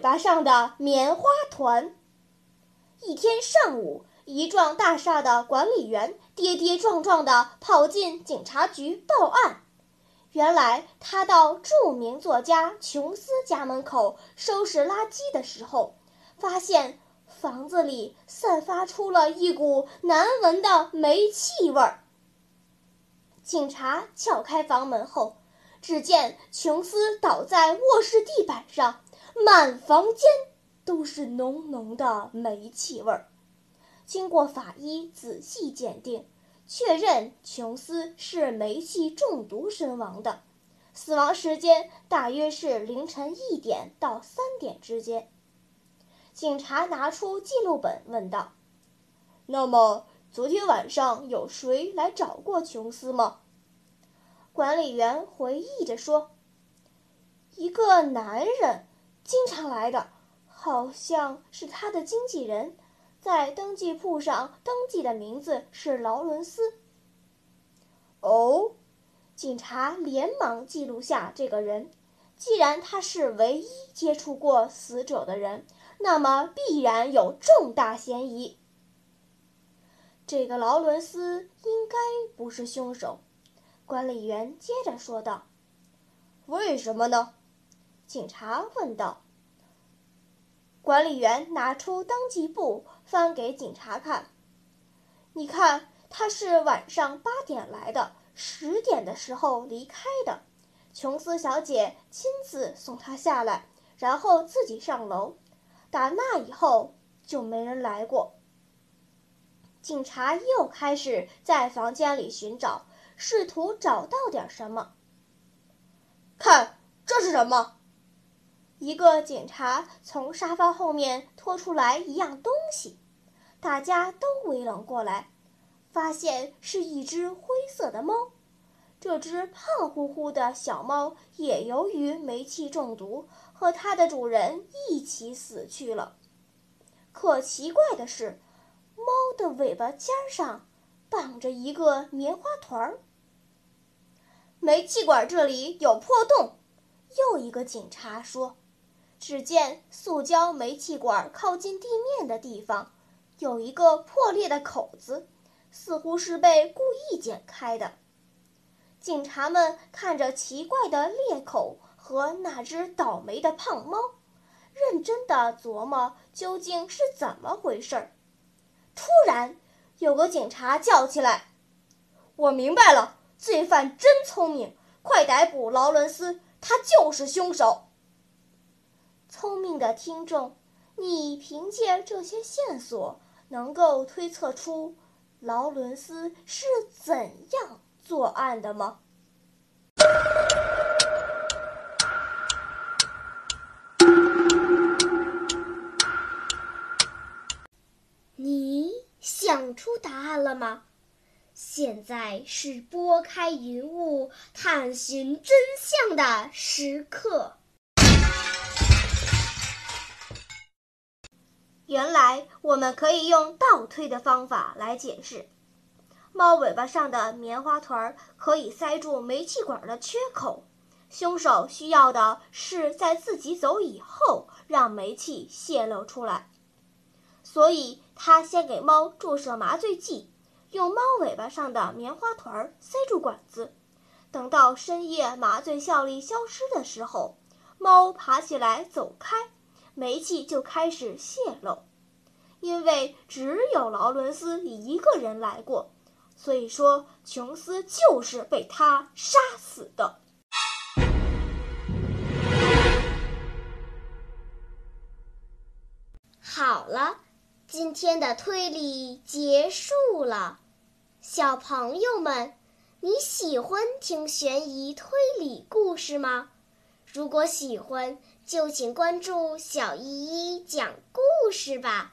巴上的棉花团。一天上午，一幢大厦的管理员跌跌撞撞地跑进警察局报案。原来，他到著名作家琼斯家门口收拾垃圾的时候，发现房子里散发出了一股难闻的煤气味儿。警察撬开房门后，只见琼斯倒在卧室地板上，满房间都是浓浓的煤气味儿。经过法医仔细鉴定，确认琼斯是煤气中毒身亡的，死亡时间大约是凌晨一点到三点之间。警察拿出记录本问道：“那么，昨天晚上有谁来找过琼斯吗？”管理员回忆着说：“一个男人，经常来的，好像是他的经纪人。”在登记簿上登记的名字是劳伦斯。哦，警察连忙记录下这个人。既然他是唯一接触过死者的人，那么必然有重大嫌疑。这个劳伦斯应该不是凶手，管理员接着说道。为什么呢？警察问道。管理员拿出登记簿，翻给警察看。你看，他是晚上八点来的，十点的时候离开的。琼斯小姐亲自送他下来，然后自己上楼。打那以后就没人来过。警察又开始在房间里寻找，试图找到点什么。看，这是什么？一个警察从沙发后面拖出来一样东西，大家都围拢过来，发现是一只灰色的猫。这只胖乎乎的小猫也由于煤气中毒，和它的主人一起死去了。可奇怪的是，猫的尾巴尖上绑着一个棉花团儿。煤气管这里有破洞，又一个警察说。只见塑胶煤气管靠近地面的地方，有一个破裂的口子，似乎是被故意剪开的。警察们看着奇怪的裂口和那只倒霉的胖猫，认真地琢磨究竟是怎么回事儿。突然，有个警察叫起来：“我明白了，罪犯真聪明，快逮捕劳伦斯，他就是凶手。”聪明的听众，你凭借这些线索能够推测出劳伦斯是怎样作案的吗？你想出答案了吗？现在是拨开云雾探寻真相的时刻。原来我们可以用倒推的方法来解释：猫尾巴上的棉花团可以塞住煤气管的缺口。凶手需要的是在自己走以后让煤气泄露出来，所以他先给猫注射麻醉剂，用猫尾巴上的棉花团塞住管子。等到深夜麻醉效力消失的时候，猫爬起来走开。煤气就开始泄漏，因为只有劳伦斯一个人来过，所以说琼斯就是被他杀死的。好了，今天的推理结束了，小朋友们，你喜欢听悬疑推理故事吗？如果喜欢，就请关注小依依讲故事吧。